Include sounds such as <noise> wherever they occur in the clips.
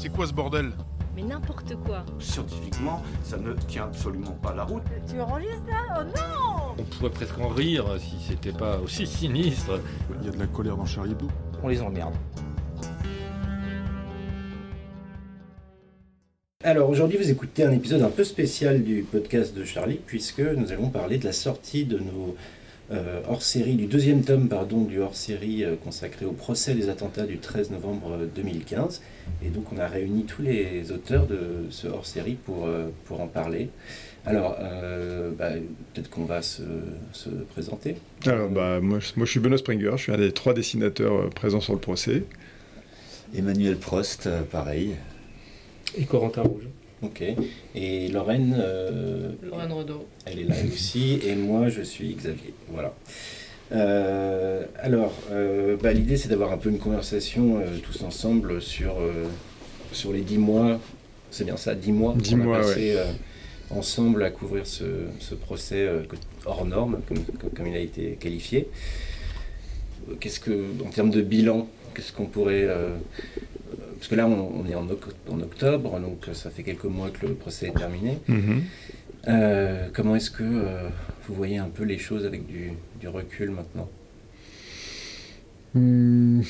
C'est quoi ce bordel Mais n'importe quoi. Scientifiquement, ça ne tient absolument pas la route. Tu enregistres là Oh non On pourrait presque en rire si c'était pas aussi sinistre. Il y a de la colère dans Charlie Hebdo. On les emmerde. Alors aujourd'hui vous écoutez un épisode un peu spécial du podcast de Charlie puisque nous allons parler de la sortie de nos euh, hors-série, du deuxième tome pardon, du hors-série euh, consacré au procès des attentats du 13 novembre 2015. Et donc on a réuni tous les auteurs de ce hors-série pour, euh, pour en parler. Alors bah, peut-être qu'on va se, se présenter. Alors bah, moi, moi je suis Benoît Springer, je suis un des trois dessinateurs présents sur le procès. Emmanuel Prost, pareil. Et Corentin Rouge. Ok. Et Lorraine euh, Lorraine Rodeau. Elle est là <laughs> aussi. Et moi, je suis Xavier. Voilà. Euh, alors, euh, bah, l'idée, c'est d'avoir un peu une conversation tous ensemble sur, sur les dix mois. C'est bien ça, dix mois. Dix mois, passé, ensemble à couvrir ce, ce procès hors norme, comme, comme, il a été qualifié. Qu'est-ce que, en termes de bilan, qu'est-ce qu'on pourrait parce que là, on, est en, octobre, donc ça fait quelques mois que le procès est terminé. Mhm. Euh, comment est-ce que euh, vous voyez un peu les choses avec du, recul maintenant? Hmm.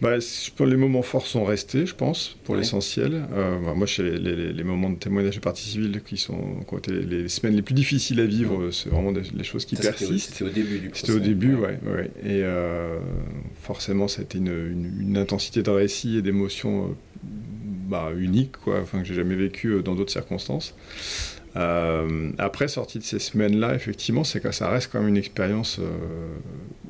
Bah, les moments forts sont restés, je pense, pour l'essentiel. Euh, bah, moi, chez les, moments de témoignage de partie civile qui, sont, ont été les, semaines les plus difficiles à vivre, c'est vraiment des, les choses qui persistent. C'était au début du C'était au début, ouais. ouais, Et euh, forcément, c'était une, une, intensité de récit et d'émotion euh, bah, unique, quoi, enfin, que j'ai jamais vécu dans d'autres circonstances. Euh, après, sortie de ces semaines-là, effectivement, c'est que ça reste quand même une expérience euh,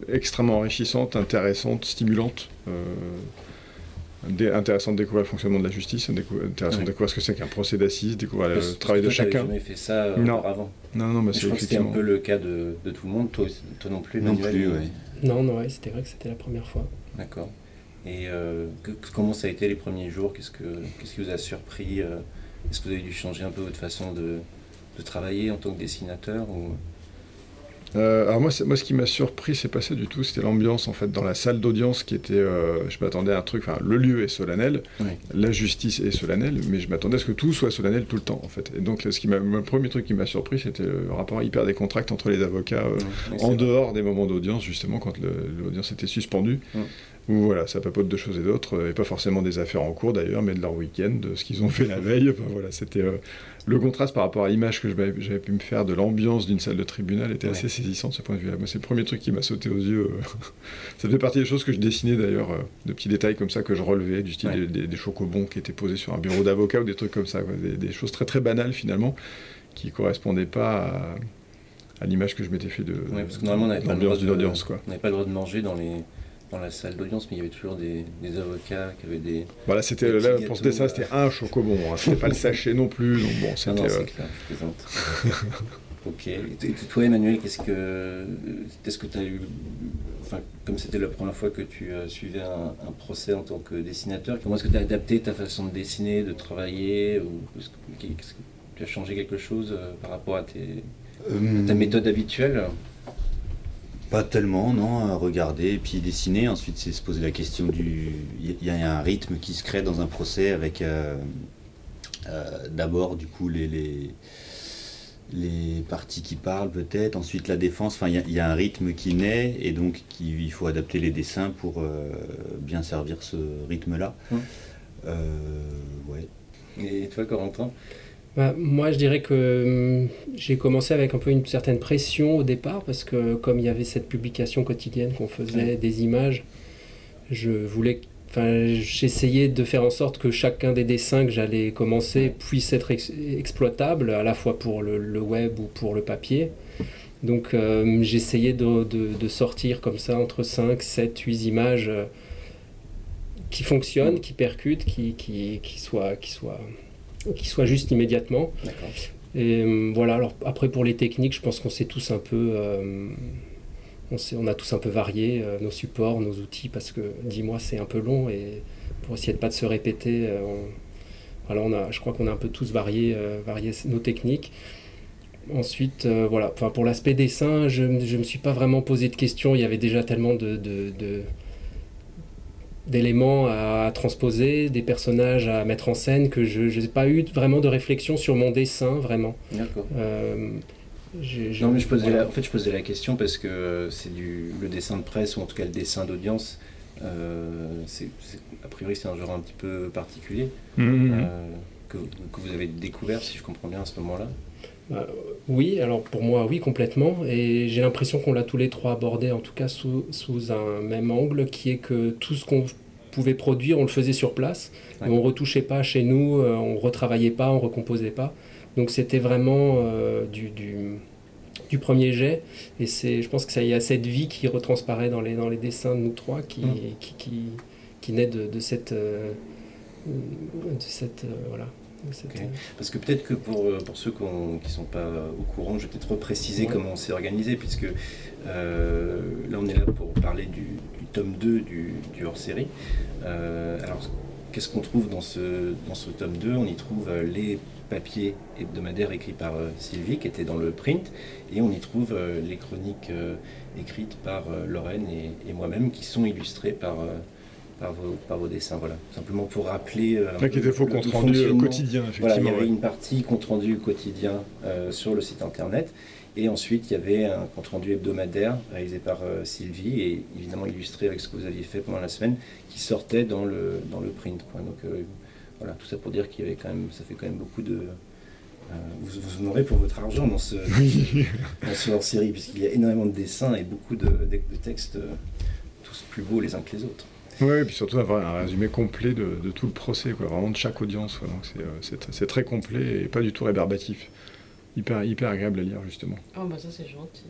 extrêmement enrichissante, intéressante, stimulante. Euh, intéressant de découvrir le fonctionnement de la justice, intéressant de découvrir ce que c'est qu'un procès d'assises, découvrir le travail de chacun. jamais fait ça euh, non. auparavant. Non, non, mais c'est effectivement. C'était un peu le cas de, de, tout le monde, toi, toi non plus, Non plus, oui. Non, non, ouais, c'était vrai que c'était la première fois. D'accord. Et euh, comment ça a été les premiers jours? Qu'est-ce que qu'est-ce qui vous a surpris Est-ce que vous avez dû changer un peu votre façon de, de travailler en tant que dessinateur ou... Euh, alors moi, moi, ce qui m'a surpris, c'est pas ça du tout, c'était l'ambiance en fait dans la salle d'audience qui était, euh, je m'attendais à un truc, enfin le lieu est solennel, la justice est solennelle, mais je m'attendais à ce que tout soit solennel tout le temps en fait. Et donc ce qui m'a, le premier truc qui m'a surpris, c'était le rapport hyper décontracté entre les avocats euh, en dehors des moments d'audience, justement quand l'audience était suspendue, où voilà, ça papote de choses et d'autres, et pas forcément des affaires en cours d'ailleurs, mais de leur week-end, de ce qu'ils ont fait la veille. Enfin voilà, c'était le contraste par rapport à l'image que j'avais pu me faire de l'ambiance d'une salle de tribunal était assez saisissant de ce point de vue-là. Moi, c'est le premier truc qui m'a sauté aux yeux. <laughs> ça fait partie des choses que je dessinais d'ailleurs, euh, de petits détails comme ça que je relevais, du style des, chocobons qui étaient posés sur un bureau d'avocat ou des trucs comme ça, Des, choses très très banales finalement, qui correspondaient pas à, l'image que je m'étais fait de l'ambiance d'une audience. On n'avait pas le droit de manger dans les dans la salle d'audience, mais il y avait toujours des, avocats qui avaient des. Voilà, c'était là pour ce dessin, c'était un chocobon, hein, c'était pas le sachet non plus, donc bon, c'était. Ah clair, je plaisante. <laughs> ok. Et toi, Emmanuel, qu'est-ce que, est-ce que tu as eu, enfin, comme c'était la première fois que tu euh, suivais un, procès en tant que dessinateur, comment est-ce que tu as adapté ta façon de dessiner, de travailler, ou est-ce que, tu as changé quelque chose euh, par rapport à, tes, à ta euh, méthode habituelle? Pas tellement, non, regarder et puis dessiner. Ensuite, c'est se poser la question du. Il y, a un rythme qui se crée dans un procès avec euh, euh, d'abord, du coup, les, les, les, parties qui parlent peut-être, ensuite la défense. Enfin, il y, a un rythme qui naît et donc il faut adapter les dessins pour euh, bien servir ce rythme-là. ouais. Et toi, Corentin? Bah, moi, je dirais que hum, j'ai commencé avec un peu une certaine pression au départ, parce que comme il y avait cette publication quotidienne qu'on faisait des images, je voulais, enfin, j'essayais de faire en sorte que chacun des dessins que j'allais commencer puisse être exploitable, à la fois pour le, web ou pour le papier. Donc, hum, j'essayais de, de, sortir comme ça entre 5, 7, 8 images euh, qui fonctionnent, qui percutent, qui, qui, qui soient, qui soient qui soit juste immédiatement. Et euh, voilà, alors après pour les techniques, je pense qu'on s'est tous un peu. Euh, on, on, a tous un peu varié euh, nos supports, nos outils, parce que 10 mois c'est un peu long et pour essayer de pas de se répéter, voilà, on a, je crois qu'on a un peu tous varié, varié nos techniques. Ensuite, voilà, enfin, pour l'aspect dessin, je ne me suis pas vraiment posé de questions, il y avait déjà tellement de, de d'éléments à, transposer, des personnages à mettre en scène, que je n'ai pas eu vraiment de réflexion sur mon dessin, vraiment. D'accord. Euh, non, mais je posais la, en fait, je posais la question parce que c'est du le dessin de presse, ou en tout cas le dessin d'audience, euh, c'est, a priori c'est un genre un petit peu particulier Mmh. euh, que, que vous avez découvert, si je comprends bien, à ce moment-là. Euh, oui, alors pour moi, oui, complètement. Et j'ai l'impression qu'on l'a tous les trois abordé, en tout cas sous, sous un même angle, qui est que tout ce qu'on pouvait produire, on le faisait sur place. Ouais. Et on retouchait pas chez nous, euh, on retravaillait pas, on recomposait pas. Donc c'était vraiment euh, du, du, du premier jet. Et c'est, je pense que ça y a cette vie qui retransparaît dans les, dans les dessins de nous trois, qui, Mm. qui, qui, qui naît de, de cette... euh, de cette voilà. De cette, Ok. euh, Parce que peut-être que pour, euh, pour ceux qui ne sont pas au courant, je vais peut-être repréciser Ouais. comment on s'est organisé, puisque euh, là on est là pour parler du, du tome 2 du, du hors-série. Euh, alors, qu'est-ce qu'on trouve dans ce, dans ce tome 2 On y trouve euh, les papiers hebdomadaires écrits par euh, Sylvie, qui étaient dans le print, et on y trouve euh, les chroniques euh, écrites par euh, Lorraine et, et moi-même, qui sont illustrées par... euh, par vos, par vos dessins, voilà. Simplement pour rappeler. euh, Là, qui était faux compte rendu fonctionnement. quotidien, Voilà, il y effectivement. avait ouais. une partie compte rendu quotidien euh, sur le site internet et ensuite il y avait un compte rendu hebdomadaire réalisé par euh, Sylvie et évidemment illustré avec ce que vous aviez fait pendant la semaine qui sortait dans le, dans le print. quoi. Donc euh, voilà, tout ça pour dire qu'il y avait quand même, ça fait quand même beaucoup de... euh, vous, vous en aurez pour votre argent dans ce, <laughs> dans ce hors-série puisqu'il y a énormément de dessins et beaucoup de, de- de textes euh, tous plus beaux les uns que les autres. Ouais, et puis surtout avoir un résumé complet de, tout le procès, quoi, vraiment de chaque audience. Donc c'est, euh, c'est très complet et pas du tout rébarbatif. Hyper, hyper agréable à lire, justement. Oh bah ça c'est gentil.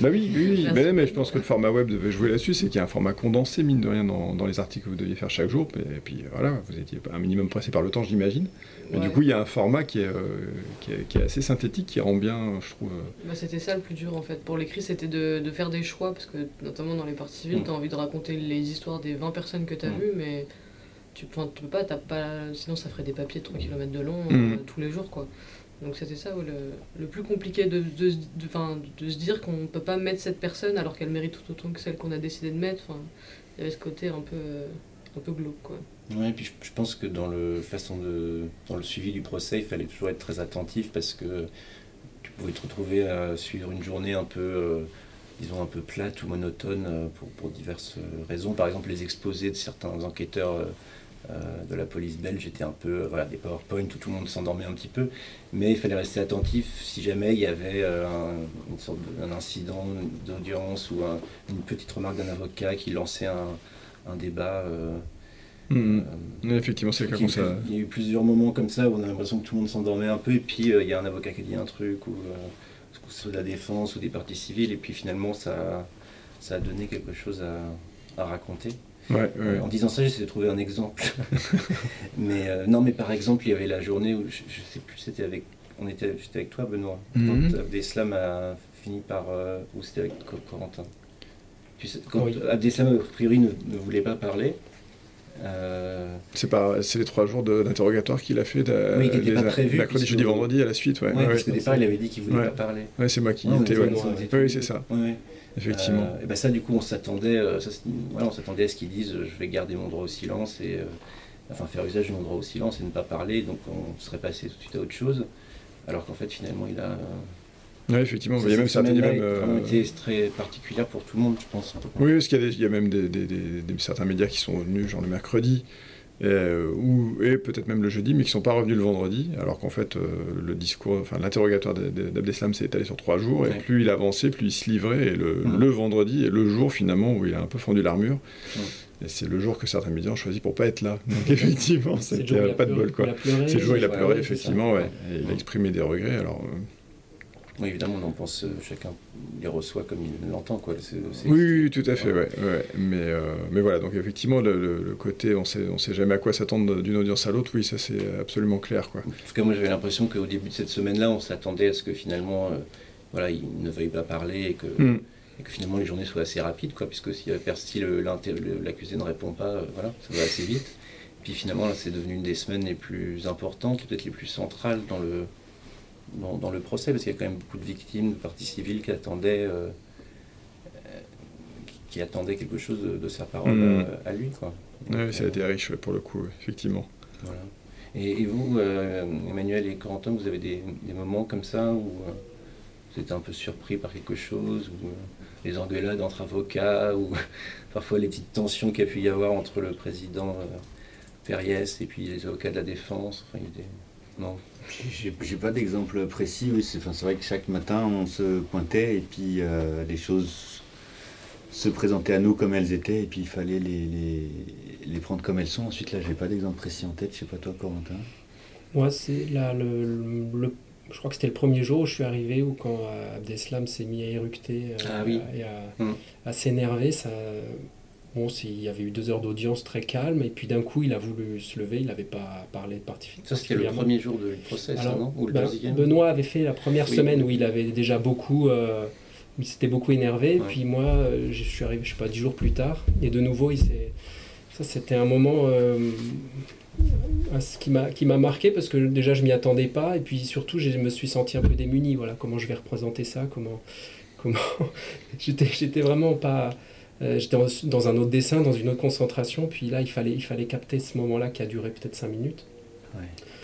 Bah oui, oui, oui. Mais, mais je pense que le format web devait jouer là-dessus, c'est qu'il y a un format condensé, mine de rien, dans, dans les articles que vous deviez faire chaque jour. Et puis voilà, vous étiez un minimum pressé par le temps, j'imagine. Mais du coup, il y a un format qui est, euh, qui est, qui est assez synthétique, qui rend bien, je trouve. euh, Bah, c'était ça le plus dur en fait. Pour l'écrit, c'était de, de faire des choix parce que notamment dans les parties civiles, Mm. t'as envie de raconter les histoires des 20 personnes que t'as Mm. vues, mais tu, tu peux pas, t'as pas, sinon ça ferait des papiers de 3 km de long Mm. euh, tous les jours quoi. Donc c'était ça le, le plus compliqué de, de, de, de se dire qu'on peut pas mettre cette personne alors qu'elle mérite tout autant que celle qu'on a décidé de mettre. Il y avait ce côté un peu, euh, un peu glauque quoi. Ouais, et puis je, pense que dans le façon de dans le suivi du procès, il fallait toujours être très attentif parce que tu pouvais te retrouver à suivre une journée un peu, euh, disons un peu plate ou monotone euh, pour, pour diverses raisons. Par exemple, les exposés de certains enquêteurs de la police belge étaient un peu, euh, voilà, des PowerPoint où tout le monde s'endormait un petit peu, mais il fallait rester attentif si jamais il y avait euh, un, une sorte de- un incident d'audience ou un- une petite remarque d'un avocat qui lançait un, un débat. euh, mm, euh, mm. Effectivement, c'est le cas il y, a comme eu, ça. il y a eu plusieurs moments comme ça où on a l'impression que tout le monde s'endormait un peu et puis euh, il y a un avocat qui a dit un truc ou euh, de la défense ou des parties civiles et puis finalement ça, ça a donné quelque chose à, à raconter. Ouais, ouais. Euh, en disant ça, j'essaie de trouver un exemple. <laughs> <laughs> mais euh, non, mais par exemple, il y avait la journée où je, je sais plus, c'était avec, on était, j'étais avec toi, Benoît, Mhm. quand Abdeslam a fini par, euh, ou c'était avec Co- Corentin. Tu sais, quand Oui. Abdeslam a priori ne, ne voulait pas parler. euh, C'est pas, c'est les trois jours de- d'interrogatoire qu'il a fait, de, Oui, qui les- pas prévus, mercredi, jeudi, vendredi à la suite. Ouais, Ouais, ouais, parce ouais. qu'au départ, il avait dit qu'il voulait Ouais. pas parler. Ouais, c'est moi qui étais. Oui, c'est ça, Ouais, ouais. Effectivement. Euh, et ben ça, du coup, on s'attendait, euh, ça, voilà, on s'attendait à ce qu'ils disent, euh, je vais garder mon droit au silence et enfin faire usage de mon droit au silence et ne pas parler, donc on serait passé tout de suite à autre chose. Alors qu'en fait, finalement, il a. Ouais, effectivement, il y a même certaines. Même, euh, été très particulière pour tout le monde, je pense. Oui, parce qu'il y, a y même des, des- des- des- certains médias qui sont venus, genre le mercredi, euh, ou, et peut-être même le jeudi, mais qui ne sont pas revenus le vendredi, alors qu'en fait, euh, le discours, enfin, l'interrogatoire d'A- d'A- d'Abdeslam s'est étalé sur trois jours, et plus il avançait, plus il se livrait, et le, le vendredi est le jour finalement où il a un peu fendu l'armure. Et c'est le jour que certains médias ont choisi pour pas être là. Donc effectivement, c'est le c'était jour où il euh, a pas de pleuré- bol quoi. C'est le jour où il a pleuré, effectivement, ouais. Et il a exprimé des regrets, alors... Oui, évidemment, on en pense, euh, chacun les reçoit comme il l'entend. Quoi. Oui, oui, tout à fait, Ouais. ouais. ouais. Mais, euh, mais voilà, donc effectivement, le, côté, on sait, on sait jamais à quoi s'attendre d'une audience à l'autre, oui, ça c'est absolument clair, quoi. En tout cas, moi j'avais l'impression qu'au début de cette semaine-là, on s'attendait à ce que finalement, euh, voilà, il ne veuille pas parler et que, Hmm. et que finalement les journées soient assez rapides, quoi, puisque si, si l'accusé ne répond pas, euh, voilà, ça va assez vite. Puis finalement, là, c'est devenu une des semaines les plus importantes, peut-être les plus centrales dans le, dans, dans le procès, parce qu'il y a quand même beaucoup de victimes, de parties civiles qui attendaient, euh, euh, qui, qui attendaient quelque chose de, de sa parole Hmm. à, à lui, quoi. Oui, ça a été riche pour le coup, effectivement. Voilà. Et, et vous, euh, Emmanuel et Corentin, vous avez des, des moments comme ça où euh, vous êtes un peu surpris par quelque chose, ou euh, les engueulades entre avocats, ou <laughs> parfois les petites tensions qu'il y a pu y avoir entre le président euh, Ferriès et puis les avocats de la défense. Enfin, il y a des... Non. J'ai j'ai pas d'exemple précis, oui. C'est enfin, c'est vrai que chaque matin, on se pointait et puis euh, les choses se présentaient à nous comme elles étaient et puis il fallait les, les, les prendre comme elles sont. Ensuite, là, j'ai pas d'exemple précis en tête. Je sais pas toi, Corentin. Moi, c'est là le, le- le- Je crois que c'était le premier jour où je suis arrivé, où quand euh, Abdeslam s'est mis à éructer euh, Ah oui. et à, Mm. à s'énerver. Ça... Bon, il y avait eu deux heures d'audience très calme, et puis d'un coup, il a voulu se lever, il n'avait pas parlé particulièrement. Ça, c'était le premier jour du procès, ça, Alors, non Ou le ben, Benoît avait fait la première Oui. semaine où il avait déjà beaucoup, euh, il s'était beaucoup énervé. Ouais. Puis moi, euh, je suis arrivé, je sais pas, dix jours plus tard, et de nouveau, il s'est. Ça, c'était un moment euh, qui m'a marqué parce que déjà, je m'y attendais pas, et puis surtout, je me suis senti un peu démuni. Voilà, comment je vais représenter ça Comment comment <laughs> j'étais vraiment pas. Euh, J'étais dans un autre dessin, dans une autre concentration, puis là il fallait, il fallait capter ce moment-là qui a duré peut-être cinq minutes.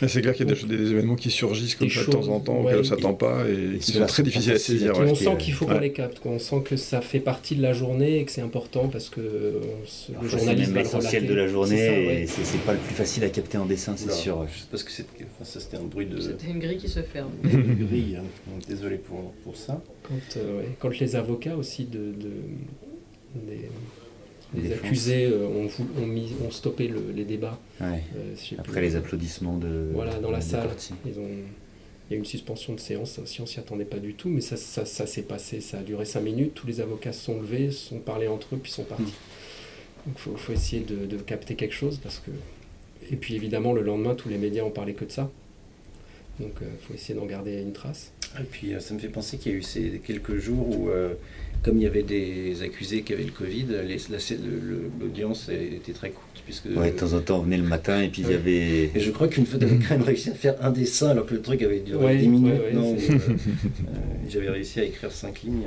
Mais C'est clair qu'il y a des, des événements qui surgissent comme ça de temps en temps, ouais. auxquels on s'attend pas et, et qui sont très difficiles à saisir. Ouais. on sent qu'il faut qu'on les capte, quoi. on sent que ça fait partie de la journée et que c'est important parce que euh, ce- le c'est l'essentiel de la journée ça, et c'est pas le plus facile à capter en dessin, c'est sûr. Juste parce que enfin, ça, c'était un bruit de, C'était une grille qui se ferme. <laughs> de grille. hein. Désolé pour, pour ça. Quand, euh, ouais, quand les avocats aussi de, de- des, Les des accusés euh, ont, vou- ont, mis, ont stoppé le- les débats. Ouais. euh, Après plus. les applaudissements de. Voilà, dans la salle. Ils ont, il y a eu une suspension de séance, ça aussi on s'y attendait pas du tout, mais ça, ça, ça s'est passé, ça a duré cinq minutes, tous les avocats se sont levés, se sont parlé entre eux, puis sont partis. Donc il faut, faut essayer de, de capter quelque chose, parce que... Et puis évidemment, le lendemain, tous les médias ont parlé que de ça. Donc il faut essayer d'en garder une trace. Et puis euh, ça me fait penser qu'il y a eu ces quelques jours où, euh, comme il y avait des accusés qui avaient le Covid, l'audience était très courte. Puisque, Ouais, de temps en temps, on venait le matin et puis il y avait. Et je crois qu'une fois, j'avais quand même réussi à faire un dessin alors que le truc avait duré Ouais, 10 minutes. non, euh, j'avais réussi à écrire 5 lignes.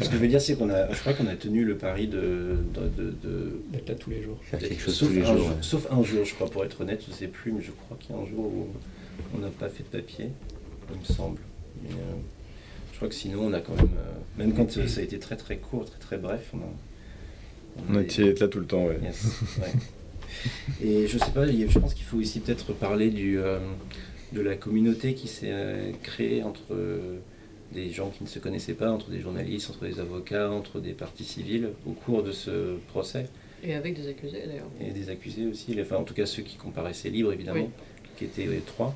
Ce que je veux dire, c'est qu'on a, je crois qu'on a tenu le pari de. de, de- de- D'être là tous les jours. Faire quelque chose sauf, tous les un jours. jour, sauf un jour, je crois, pour être honnête, je sais plus, mais je crois qu'il y a un jour où on n'a pas fait de papier, il me semble. Mais, euh, je crois que sinon, on a quand même, euh, même quand euh, ça a été très très court, très très bref, on a. On a d'être là tout le temps, ouais. Yes, ouais. <laughs> Et je sais pas, je pense qu'il faut aussi peut-être parler du, euh, de la communauté qui s'est euh, créée entre euh, des gens qui ne se connaissaient pas, entre des journalistes, entre des avocats, entre des parties civiles au cours de ce procès Et avec des accusés d'ailleurs. et des accusés aussi, enfin en tout cas ceux qui comparaissaient libres évidemment, qui étaient les trois,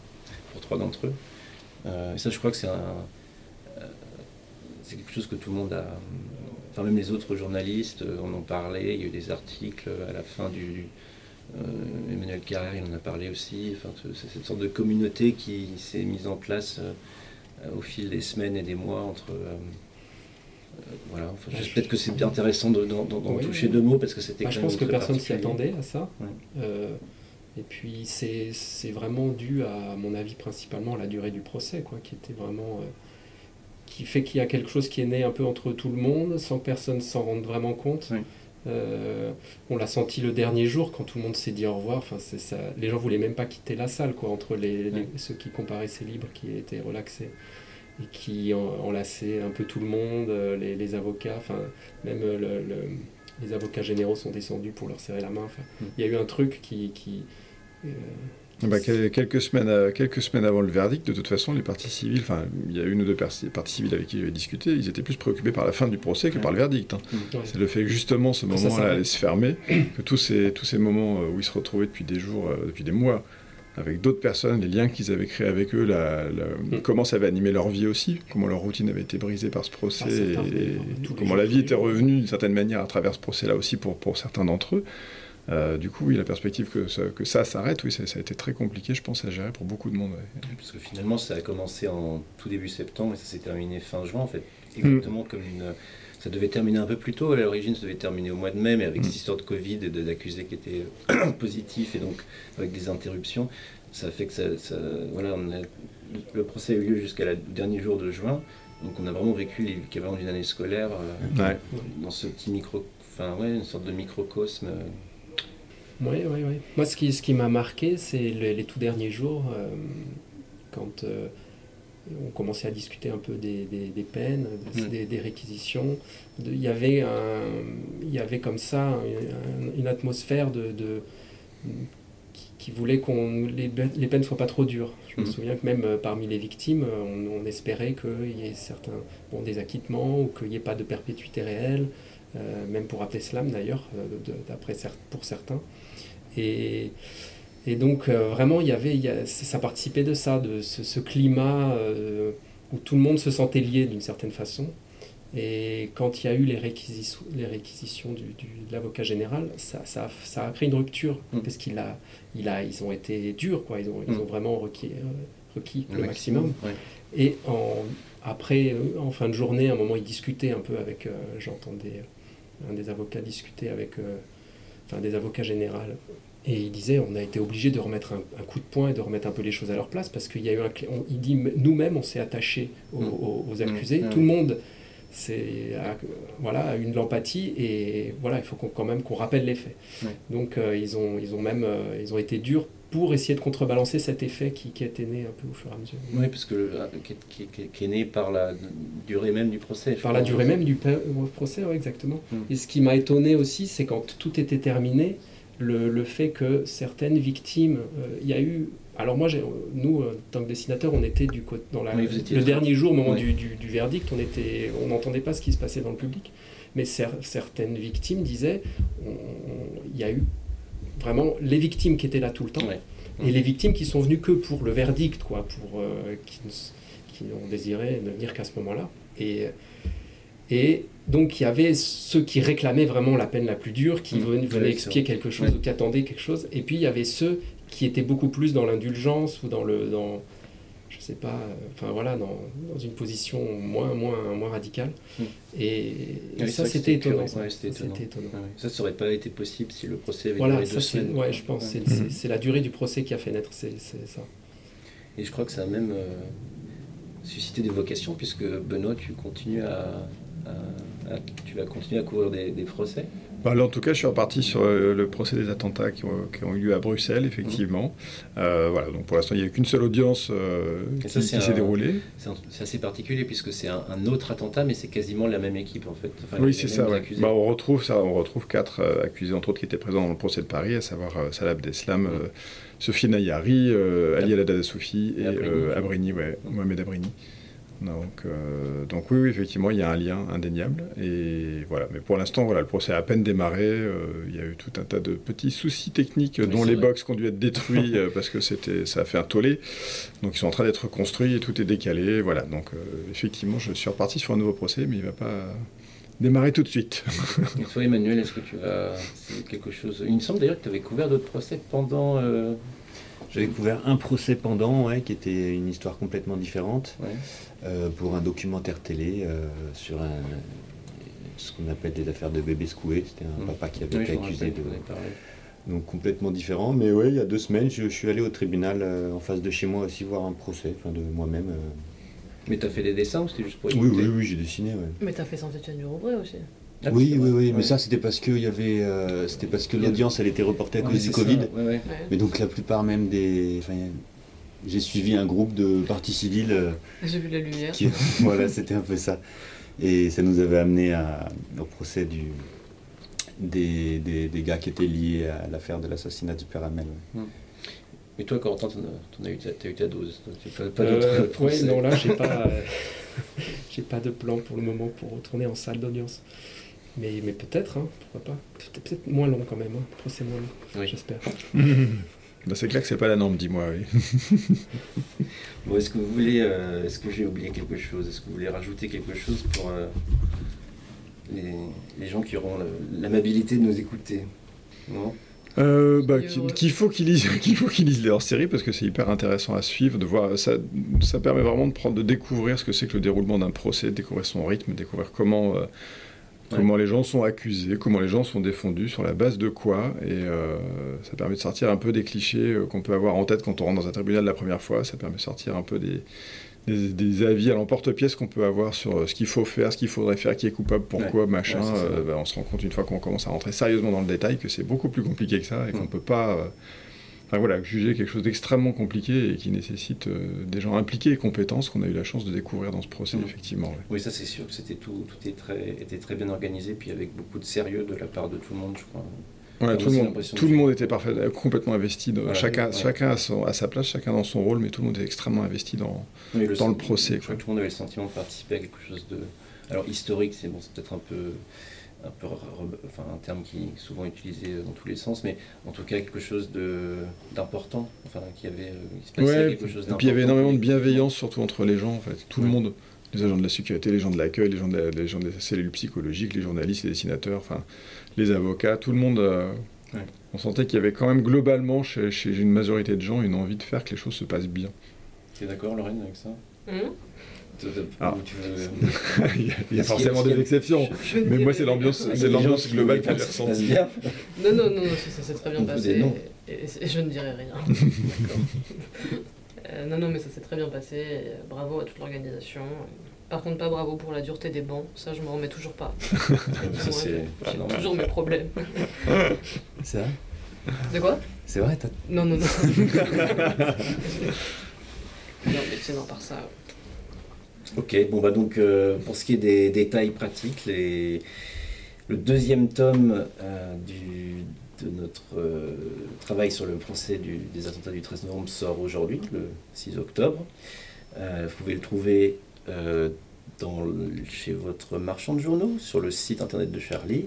pour trois d'entre eux. Euh, et ça je crois que c'est euh, c'est quelque chose que tout le monde a, enfin même les autres journalistes euh, en ont parlé, il y a eu des articles à la fin du, euh, Emmanuel Carrère il en a parlé aussi, enfin ce- c'est cette sorte de communauté qui s'est mise en place euh, au fil des semaines et des mois entre... euh, voilà, enfin, je- Ouais, peut-être que c'est intéressant de- d'en Oui, toucher oui. deux mots parce que c'était Bah, je pense que personne s'y attendait à ça. Ouais. Et puis c'est vraiment dû à, à mon avis principalement à la durée du procès, quoi, qui était vraiment euh, qui fait qu'il y a quelque chose qui est né un peu entre tout le monde, sans personne s'en rende vraiment compte. Oui. Euh, on l'a senti le dernier jour quand tout le monde s'est dit au revoir. Enfin, ça. Les gens voulaient même pas quitter la salle, quoi, entre les, ceux qui comparaissaient libres, qui étaient relaxés et qui en- enlaçaient un peu tout le monde, euh, les, les avocats, enfin même le- le- les avocats généraux sont descendus pour leur serrer la main. Enfin, Mm. il y a eu un truc qui, qui Bah, quel- quelques, semaines, euh, quelques semaines avant le verdict, de toute façon, les parties civiles, enfin, il y a une ou deux parties, civiles avec qui j'avais discuté, ils étaient plus préoccupés par la fin du procès que Ouais. par le verdict. hein. ouais. C'est le fait que justement ce moment-là allait se fermer, que tous ces, tous ces moments euh, où ils se retrouvaient depuis des jours, euh, depuis des mois, avec d'autres personnes, les liens qu'ils avaient créés avec eux, la, la- Mm. comment ça avait animé leur vie aussi, comment leur routine avait été brisée par ce procès, et, comment la vie était revenue d'une certaine manière à travers ce procès-là aussi pour, pour certains d'entre eux. Euh, du coup, oui, la perspective que ça, que ça s'arrête, oui, ça, ça a été très compliqué, je pense, à gérer pour beaucoup de monde. ouais. Parce que finalement, ça a commencé en tout début septembre et ça s'est terminé fin juin, en fait. Exactement comme une. Ça devait terminer un peu plus tôt. À l'origine, ça devait terminer au mois de mai, mais avec Mm. cette histoire de Covid et d'accusés qui étaient <clears throat> positifs et donc avec des interruptions, ça fait que ça. ça- voilà, on a- le procès a eu lieu jusqu'à le dernier jour de juin. Donc on a vraiment vécu l'équivalent d'une année scolaire euh, Ouais. dans ce petit micro. Enfin, ouais, une sorte de microcosme. euh, Oui, oui, oui. Moi, ce qui, ce qui m'a marqué, c'est les, les tout derniers jours, euh, quand euh, on commençait à discuter un peu des, des- des peines, des, Mm. des- des réquisitions. De- Il y avait, un, il y avait comme ça un- une atmosphère de, de- qui, qui voulait qu'on les, les peines ne soient pas trop dures. Je me Mm. souviens que même euh, parmi les victimes, on, on espérait qu'il y ait certains bon, des acquittements ou qu'il n'y ait pas de perpétuité réelle, euh, même pour Abdeslam d'ailleurs, euh, pour certains. Et, et donc euh, vraiment, il y avait, il y a- ça participait de ça, de ce, ce climat euh, où tout le monde se sentait lié d'une certaine façon. Et quand il y a eu les réquisitions, les réquisitions du, du- de l'avocat général, ça, ça, a- ça a créé une rupture, Mm. parce qu'il a, il a, ils ont été durs, quoi. Ils, ont, ils Mm. ont vraiment requis, euh, requis le, maximum. ouais. Et en, après, en fin de journée, à un moment, il discutait un peu avec, euh, j'entendais un des avocats discuter avec, enfin des avocats généraux, et il disait, on a été obligé de remettre un, un coup de poing et de remettre un peu les choses à leur place, parce qu'il y a eu un, on- il dit, nous-mêmes, on s'est attachés aux, Mm. aux- aux accusés, Mm. tout le monde, c'est a- voilà, de l'empathie, et voilà, il faut quand même qu'on rappelle les faits. Ouais. Donc euh, ils ont, ils ont même, euh, ils ont été durs pour essayer de contrebalancer cet effet qui, qui était né un peu au fur et à mesure. Oui, parce que le- ah, qui, est- qui qui né par la durée même du procès. Par la durée même du procès, ouais, exactement. Mm. Et ce qui m'a étonné aussi, c'est quand tout était terminé, le, le fait que certaines victimes, euh, il y a eu. Alors moi, nous, euh, en tant que dessinateur, on était du côté dans la, Oui, le dernier jour, au moment du, du- du verdict, on était, on n'entendait pas ce qui se passait dans le public, mais cer- certaines victimes disaient, il y a eu vraiment les victimes qui étaient là tout le temps et les victimes qui sont venues que pour le verdict, quoi, pour euh, qui, qui n'ont désiré ne venir qu'à ce moment-là. Et, et donc il y avait ceux qui réclamaient vraiment la peine la plus dure, qui Mmh. venaient, expier quelque chose Ouais. ou qui attendaient quelque chose. Et puis il y avait ceux qui étaient beaucoup plus dans l'indulgence ou dans le dans je sais pas, euh, enfin voilà, dans, dans une position moins moins moins radicale. Mmh. Et, c'est ça c'était étonnant. ça. C'était étonnant. c'était étonnant. Ouais, ouais. Ça, ça aurait pas été possible si le procès avait Voilà, duré deux semaines. ouais, je pense, Ouais. c'est, la durée du procès qui a fait naître, c'est ça. Et je crois que ça a même euh, suscité des vocations, puisque Benoît, tu continues à, à- à- tu vas continuer à couvrir des, des procès. Bah, là, en tout cas, je suis reparti sur euh, le procès des attentats qui ont, qui ont eu lieu à Bruxelles, effectivement. Euh, voilà, donc pour l'instant, il n'y a eu qu'une seule audience euh, qui, s'est déroulée. C'est assez particulier, puisque c'est un, un autre attentat, mais c'est quasiment la même équipe, en fait. Enfin, oui, c'est ça. ouais. Bah, on retrouve ça, on retrouve quatre euh, accusés entre autres qui étaient présents dans le procès de Paris, à savoir euh, Salah Abdeslam, euh, Sophie Nayari, euh, Ali Eladad Soufi et, euh, Abrini, ouais, Mohamed Abrini. Donc, euh, donc oui, oui, effectivement, il y a un lien indéniable. Et voilà. Mais pour l'instant, voilà, le procès a à peine démarré. euh, il y a eu tout un tas de petits soucis techniques, Oui, dont les vrai. box qui ont dû être détruits euh, parce que c'était, ça a fait un tollé. Donc ils sont en train d'être reconstruits et tout est décalé. Voilà. Donc euh, effectivement, je suis reparti sur un nouveau procès, mais il va pas démarrer tout de suite. <laughs> Et toi, Emmanuel, est-ce que tu vas. C'est quelque chose. Il me semble d'ailleurs que tu avais couvert d'autres procès pendant. J'avais couvert un procès pendant, ouais, qui était une histoire complètement différente, ouais. euh, pour un documentaire télé euh, sur un, ce qu'on appelle des affaires de bébés secoués. C'était un Mm. papa qui avait Oui, été accusé de. Donc complètement différent. Mais ouais, il y a deux semaines, je, je suis allé au tribunal euh, en face de chez moi aussi voir un procès, enfin de moi-même. euh. Mais tu as fait des dessins ou c'était juste pour Oui, écouter oui, oui, j'ai dessiné, ouais. Mais t'as fait Saint-Etienne du Rouvray aussi. Ah, oui, oui, oui, ouais. mais ça c'était parce que il y avait, euh, c'était parce que l'audience elle était reportée à Ouais, cause du ça, Covid. ouais, ouais. Ouais. Mais donc la plupart même des, enfin, j'ai suivi un groupe de parties civiles euh, J'ai vu la lumière. qui, <laughs> voilà, c'était un peu ça. Et ça nous avait amené à, au procès du, des, des, des gars qui étaient liés à l'affaire de l'assassinat du père Hamel. ouais. Et toi, Corentin, t'en as, t'en as eu, ta- t'as eu ta dose. fais pas Euh, ouais, non, là, j'ai pas, euh, <laughs> j'ai pas de plan pour le moment pour retourner en salle d'audience. Mais, mais peut-être, hein, pourquoi pas. Peut-être peut-être moins long quand même, hein, procès moins long, Oui. j'espère. <laughs> C'est clair que c'est pas la norme, dis-moi. Oui. <laughs> Bon, est-ce que vous voulez, euh, est-ce que j'ai oublié quelque chose? Est-ce que vous voulez rajouter quelque chose pour euh, les, les gens qui auront le- l'amabilité de nous écouter? Non? Euh, bah, Qui- qu'il faut qu'ils lisent, <laughs> qu'il faut qu'ils lisent les hors-séries parce que c'est hyper intéressant à suivre, de voir ça, ça permet vraiment de prendre, de découvrir ce que c'est que le déroulement d'un procès, de découvrir son rythme, découvrir comment, euh, comment les gens sont accusés, comment les gens sont défendus, sur la base de quoi, et euh, ça permet de sortir un peu des clichés euh, qu'on peut avoir en tête quand on rentre dans un tribunal la première fois, ça permet de sortir un peu des, des, des avis à l'emporte-pièce qu'on peut avoir sur euh, ce qu'il faut faire, ce qu'il faudrait faire, qui est coupable, pourquoi, Ouais. machin. Ouais, euh, bah, on se rend compte une fois qu'on commence à rentrer sérieusement dans le détail que c'est beaucoup plus compliqué que ça et qu'on Mm. peut pas. euh, Enfin voilà, juger quelque chose d'extrêmement compliqué et qui nécessite euh, des gens impliqués et compétents, ce qu'on a eu la chance de découvrir dans ce procès, Mm. effectivement. Oui, ça c'est sûr que c'était tout, tout est très, était très bien organisé, puis avec beaucoup de sérieux de la part de tout le monde, je crois. Ouais, tout, le monde, l'impression tout le que- monde était parfait, euh, complètement investi. dans- Voilà, chacun ouais. chacun à, son- à sa place, chacun dans son rôle, mais tout le monde est extrêmement investi dans. Oui, Dans le procès, Je crois que tout le monde avait le sentiment de participer à quelque chose de. Alors historique, c'est bon, c'est peut-être un peu, un peu, enfin un terme qui est souvent utilisé dans tous les sens, mais en tout cas quelque chose de d'important, enfin qui avait, euh, il se passait Ouais, quelque chose et puis il y avait d'important énormément de bienveillance, surtout entre les gens, en fait. Tout le monde, les agents de la sécurité, les gens de l'accueil, les gens, de la- les gens des cellules psychologiques, les journalistes, les dessinateurs, enfin, les avocats, tout le monde. euh, Ouais. On sentait qu'il y avait quand même globalement, chez, chez une majorité de gens, une envie de faire que les choses se passent bien. Tu es d'accord, Lorraine, avec ça? Hum Ah. <laughs> il y a, il y forcément des exceptions. Je Mais moi, c'est l'ambiance, c'est l'ambiance globale que j'ai ressentie. Non, non, non, ça, ça s'est très bien On passé. Et, et- et je ne dirai rien. <laughs> Euh, non, non, mais ça s'est très bien passé. et, bravo à toute l'organisation. Par contre, pas bravo pour la dureté des bancs. Ça, je me remets toujours pas. <laughs> C'est c'est J'ai toujours mes problèmes. C'est vrai De quoi? C'est vrai, t'as- Non, non, non. non, mais sinon, par ça. Ok, bon bah donc euh, pour ce qui est des détails pratiques, le deuxième tome euh, de notre euh, travail sur le du- des attentats du 13 novembre sort aujourd'hui, le 6 octobre. Vous pouvez le trouver chez votre marchand de journaux, sur le site internet de Charlie.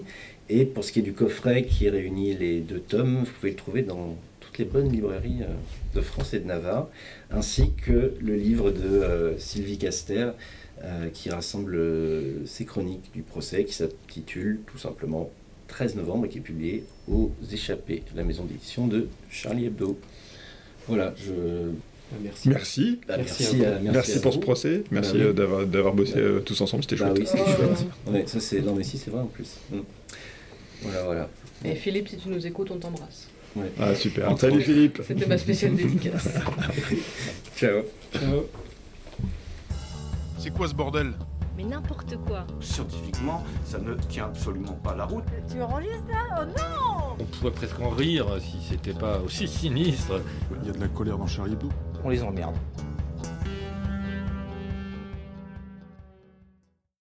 Et pour ce qui est du coffret qui réunit les deux tomes, vous pouvez le trouver dans les bonnes librairies euh, de France et de Navarre, ainsi que le livre de euh, Sylvie Caster euh, qui rassemble euh, ses chroniques du procès qui s'intitule tout simplement 13 novembre et qui est publié aux Échappés, la maison d'édition de Charlie Hebdo. Voilà, je. Merci. Merci. bah, Merci merci, à à, merci, Merci à pour ce procès. Merci Bah oui. euh, d'avoir d'avoir bossé Bah, euh, tous ensemble, c'était Bah chouette. oui, c'est Oh. chouette. Ouais, ça c'est. Non mais si c'est vrai en plus. Mm. Voilà, voilà. Et Philippe, si tu nous écoutes, on t'embrasse. Ouais. Ah super. Entre Salut autres. Philippe. C'était ma spéciale dédicace. <laughs> Ciao. Ciao. C'est quoi ce bordel? Mais n'importe quoi. Scientifiquement, ça ne tient absolument pas la route. Tu enregistres là? Oh non On pourrait presque en rire si c'était pas aussi sinistre. Il y a de la colère dans Charlie Hebdo. On les emmerde.